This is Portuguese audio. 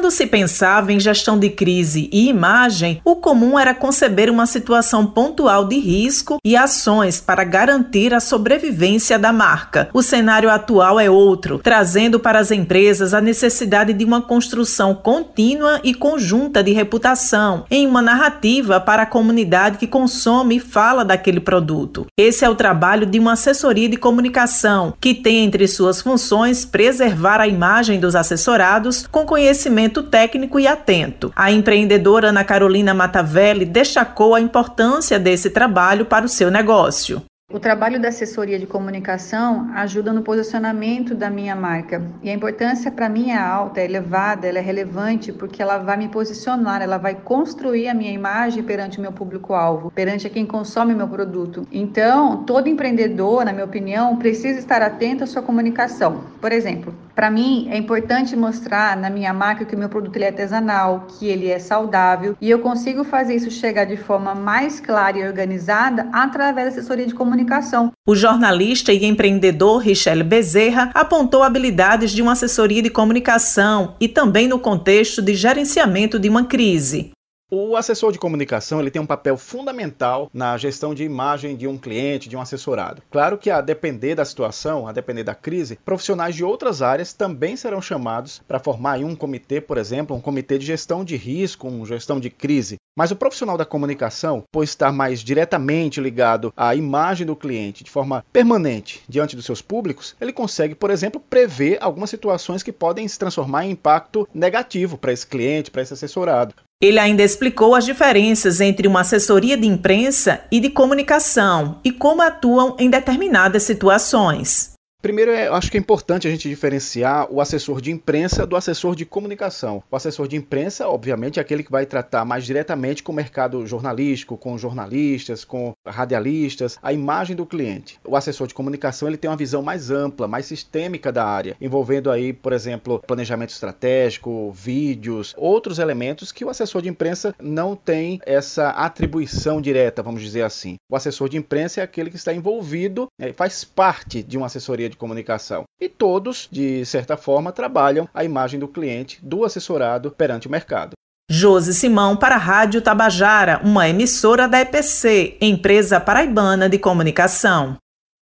Quando se pensava em gestão de crise e imagem, o comum era conceber uma situação pontual de risco e ações para garantir a sobrevivência da marca. O cenário atual é outro, trazendo para as empresas a necessidade de uma construção contínua e conjunta de reputação em uma narrativa para a comunidade que consome e fala daquele produto. Esse é o trabalho de uma assessoria de comunicação, que tem entre suas funções preservar a imagem dos assessorados com conhecimento conhecimento técnico e atento. A empreendedora Ana Carolina Matavelli destacou a importância desse trabalho para o seu negócio. O trabalho da assessoria de comunicação ajuda no posicionamento da minha marca e a importância para mim é alta, é elevada, ela é relevante porque ela vai me posicionar, ela vai construir a minha imagem perante o meu público-alvo, perante quem consome meu produto. Então, todo empreendedor, na minha opinião, precisa estar atento à sua comunicação. Por exemplo, para mim é importante mostrar na minha marca que o meu produto ele é artesanal, que ele é saudável e eu consigo fazer isso chegar de forma mais clara e organizada através da assessoria de comunicação. O jornalista e empreendedor Richelle Bezerra apontou habilidades de uma assessoria de comunicação e também no contexto de gerenciamento de uma crise. O assessor de comunicação ele tem um papel fundamental na gestão de imagem de um cliente, de um assessorado. Claro que a depender da situação, a depender da crise, profissionais de outras áreas também serão chamados para formar um comitê, por exemplo, um comitê de gestão de risco, uma gestão de crise. Mas o profissional da comunicação, por estar mais diretamente ligado à imagem do cliente de forma permanente diante dos seus públicos, ele consegue, por exemplo, prever algumas situações que podem se transformar em impacto negativo para esse cliente, para esse assessorado. Ele ainda explicou as diferenças entre uma assessoria de imprensa e de comunicação e como atuam em determinadas situações. Primeiro, eu acho que é importante a gente diferenciar o assessor de imprensa do assessor de comunicação. O assessor de imprensa, obviamente, é aquele que vai tratar mais diretamente com o mercado jornalístico, com jornalistas, com radialistas, a imagem do cliente. O assessor de comunicação ele tem uma visão mais ampla, mais sistêmica da área, envolvendo aí, por exemplo, planejamento estratégico, vídeos, outros elementos que o assessor de imprensa não tem essa atribuição direta, vamos dizer assim. O assessor de imprensa é aquele que está envolvido, né, faz parte de uma assessoria de comunicação. E todos, de certa forma, trabalham a imagem do cliente, do assessorado perante o mercado. Josi Simão para a Rádio Tabajara, uma emissora da EPC, empresa paraibana de comunicação.